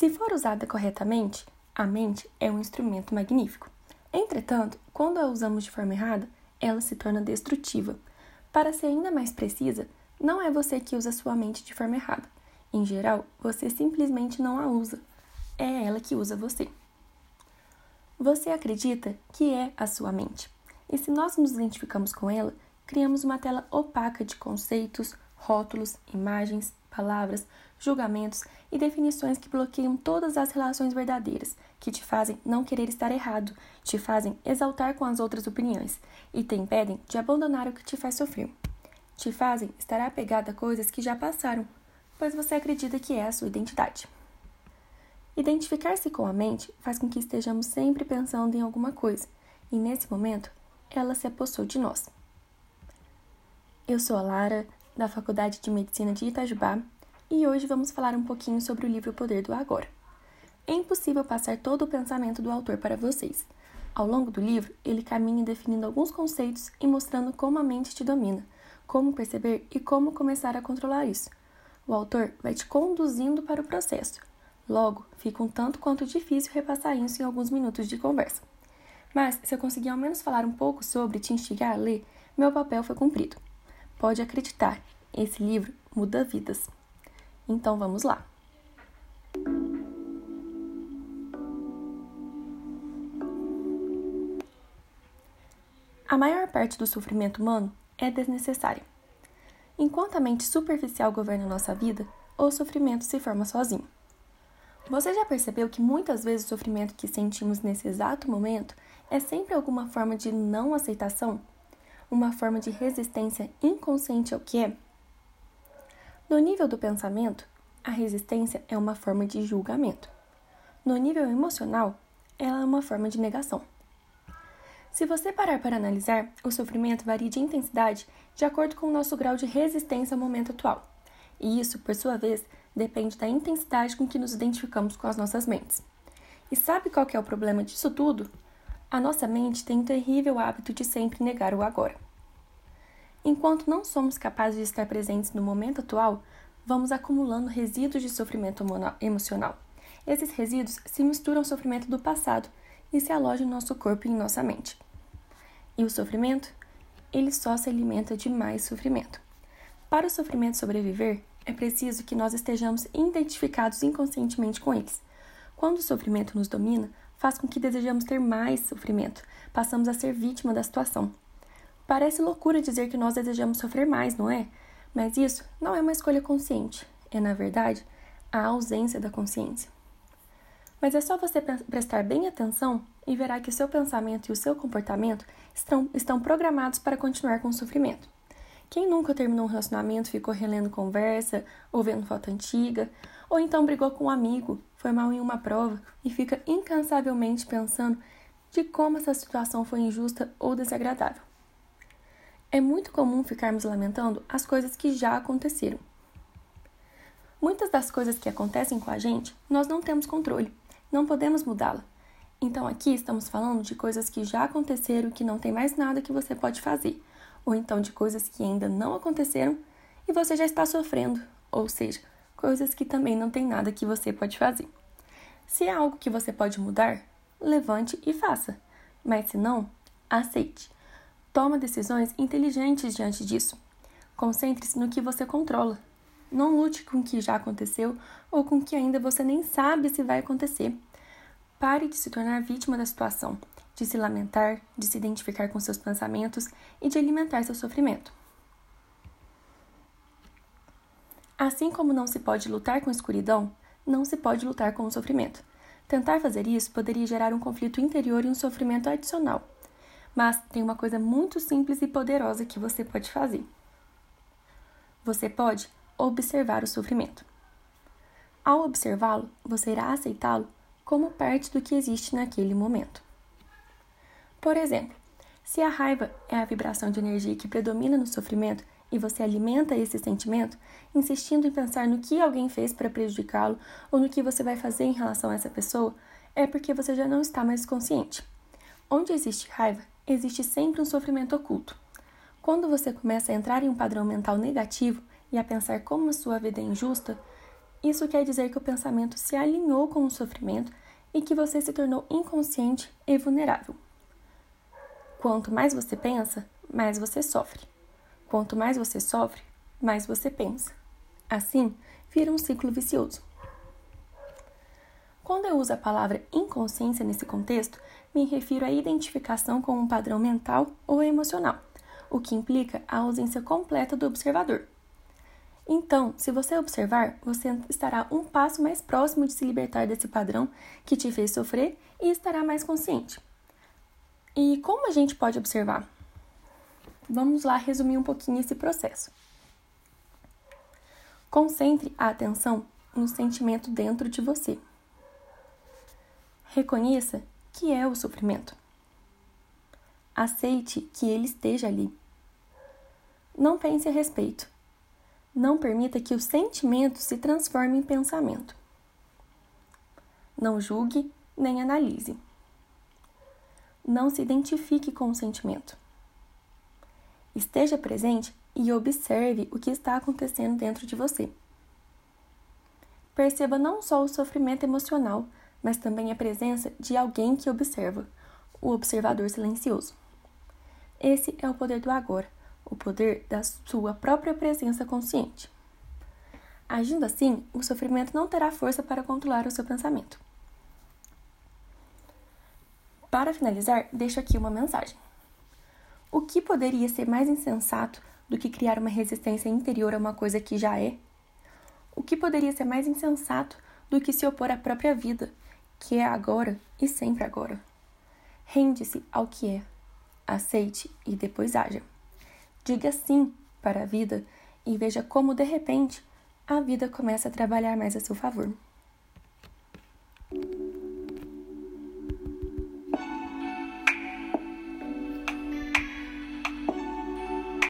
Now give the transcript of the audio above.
Se for usada corretamente, a mente é um instrumento magnífico. Entretanto, quando a usamos de forma errada, ela se torna destrutiva. Para ser ainda mais precisa, não é você que usa sua mente de forma errada. Em geral, você simplesmente não a usa. É ela que usa você. Você acredita que é a sua mente. E se nós nos identificamos com ela, criamos uma tela opaca de conceitos, rótulos, imagens, palavras, julgamentos e definições que bloqueiam todas as relações verdadeiras, que te fazem não querer estar errado, te fazem exaltar com as outras opiniões e te impedem de abandonar o que te faz sofrer. Te fazem estar apegado a coisas que já passaram, pois você acredita que é a sua identidade. Identificar-se com a mente faz com que estejamos sempre pensando em alguma coisa, e nesse momento ela se apossou de nós. Eu sou a Lara, da Faculdade de Medicina de Itajubá, e hoje vamos falar um pouquinho sobre o livro O Poder do Agora. É impossível passar todo o pensamento do autor para vocês. Ao longo do livro, ele caminha definindo alguns conceitos e mostrando como a mente te domina, como perceber e como começar a controlar isso. O autor vai te conduzindo para o processo. Logo, fica um tanto quanto difícil repassar isso em alguns minutos de conversa. Mas, se eu conseguir ao menos falar um pouco sobre te instigar a ler, meu papel foi cumprido. Pode acreditar, esse livro muda vidas. Então vamos lá. A maior parte do sofrimento humano é desnecessária. Enquanto a mente superficial governa nossa vida, o sofrimento se forma sozinho. Você já percebeu que muitas vezes o sofrimento que sentimos nesse exato momento é sempre alguma forma de não aceitação? Uma forma de resistência inconsciente ao que é? No nível do pensamento, a resistência é uma forma de julgamento. No nível emocional, ela é uma forma de negação. Se você parar para analisar, o sofrimento varia de intensidade de acordo com o nosso grau de resistência ao momento atual. E isso, por sua vez, depende da intensidade com que nos identificamos com as nossas mentes. E sabe qual é o problema disso tudo? A nossa mente tem um terrível hábito de sempre negar o agora. Enquanto não somos capazes de estar presentes no momento atual, vamos acumulando resíduos de sofrimento emocional. Esses resíduos se misturam ao sofrimento do passado e se alojam em nosso corpo e em nossa mente. E o sofrimento? Ele só se alimenta de mais sofrimento. Para o sofrimento sobreviver, é preciso que nós estejamos identificados inconscientemente com eles. Quando o sofrimento nos domina, faz com que desejamos ter mais sofrimento, passamos a ser vítima da situação. Parece loucura dizer que nós desejamos sofrer mais, não é? Mas isso não é uma escolha consciente, é, na verdade, a ausência da consciência. Mas é só você prestar bem atenção e verá que o seu pensamento e o seu comportamento estão, estão programados para continuar com o sofrimento. Quem nunca terminou um relacionamento ficou relendo conversa, ou vendo foto antiga, ou então brigou com um amigo, foi mal em uma prova e fica incansavelmente pensando de como essa situação foi injusta ou desagradável. É muito comum ficarmos lamentando as coisas que já aconteceram. Muitas das coisas que acontecem com a gente, nós não temos controle, não podemos mudá-la. Então aqui estamos falando de coisas que já aconteceram e que não tem mais nada que você pode fazer, ou então de coisas que ainda não aconteceram e você já está sofrendo, ou seja, coisas que também não tem nada que você pode fazer. Se é algo que você pode mudar, levante e faça, mas se não, aceite. Toma decisões inteligentes diante disso. Concentre-se no que você controla. Não lute com o que já aconteceu ou com o que ainda você nem sabe se vai acontecer. Pare de se tornar vítima da situação, de se lamentar, de se identificar com seus pensamentos e de alimentar seu sofrimento. Assim como não se pode lutar com a escuridão, não se pode lutar com o sofrimento. Tentar fazer isso poderia gerar um conflito interior e um sofrimento adicional. Mas tem uma coisa muito simples e poderosa que você pode fazer. Você pode observar o sofrimento. Ao observá-lo, você irá aceitá-lo como parte do que existe naquele momento. Por exemplo, se a raiva é a vibração de energia que predomina no sofrimento e você alimenta esse sentimento, insistindo em pensar no que alguém fez para prejudicá-lo ou no que você vai fazer em relação a essa pessoa, é porque você já não está mais consciente. Onde existe raiva, existe sempre um sofrimento oculto. Quando você começa a entrar em um padrão mental negativo e a pensar como a sua vida é injusta, Isso quer dizer que o pensamento se alinhou com o sofrimento e que você se tornou inconsciente e vulnerável. Quanto mais você pensa, mais você sofre. Quanto mais você sofre, mais você pensa. Assim, vira um ciclo vicioso. Quando eu uso a palavra inconsciência nesse contexto, me refiro à identificação com um padrão mental ou emocional, o que implica a ausência completa do observador. Então, se você observar, você estará um passo mais próximo de se libertar desse padrão que te fez sofrer e estará mais consciente. E como a gente pode observar? Vamos lá resumir um pouquinho esse processo. Concentre a atenção no sentimento dentro de você. Reconheça que é o sofrimento. Aceite que ele esteja ali. Não pense a respeito. Não permita que o sentimento se transforme em pensamento. Não julgue nem analise. Não se identifique com o sentimento. Esteja presente e observe o que está acontecendo dentro de você. Perceba não só o sofrimento emocional, mas também a presença de alguém que observa, o observador silencioso. Esse é o poder do agora o poder da sua própria presença consciente. Agindo assim, o sofrimento não terá força para controlar o seu pensamento. Para finalizar, deixo aqui uma mensagem. O que poderia ser mais insensato do que criar uma resistência interior a uma coisa que já é? O que poderia ser mais insensato do que se opor à própria vida, que é agora e sempre agora? Rende-se ao que é, aceite e depois haja. Diga sim para a vida e veja como, de repente, a vida começa a trabalhar mais a seu favor.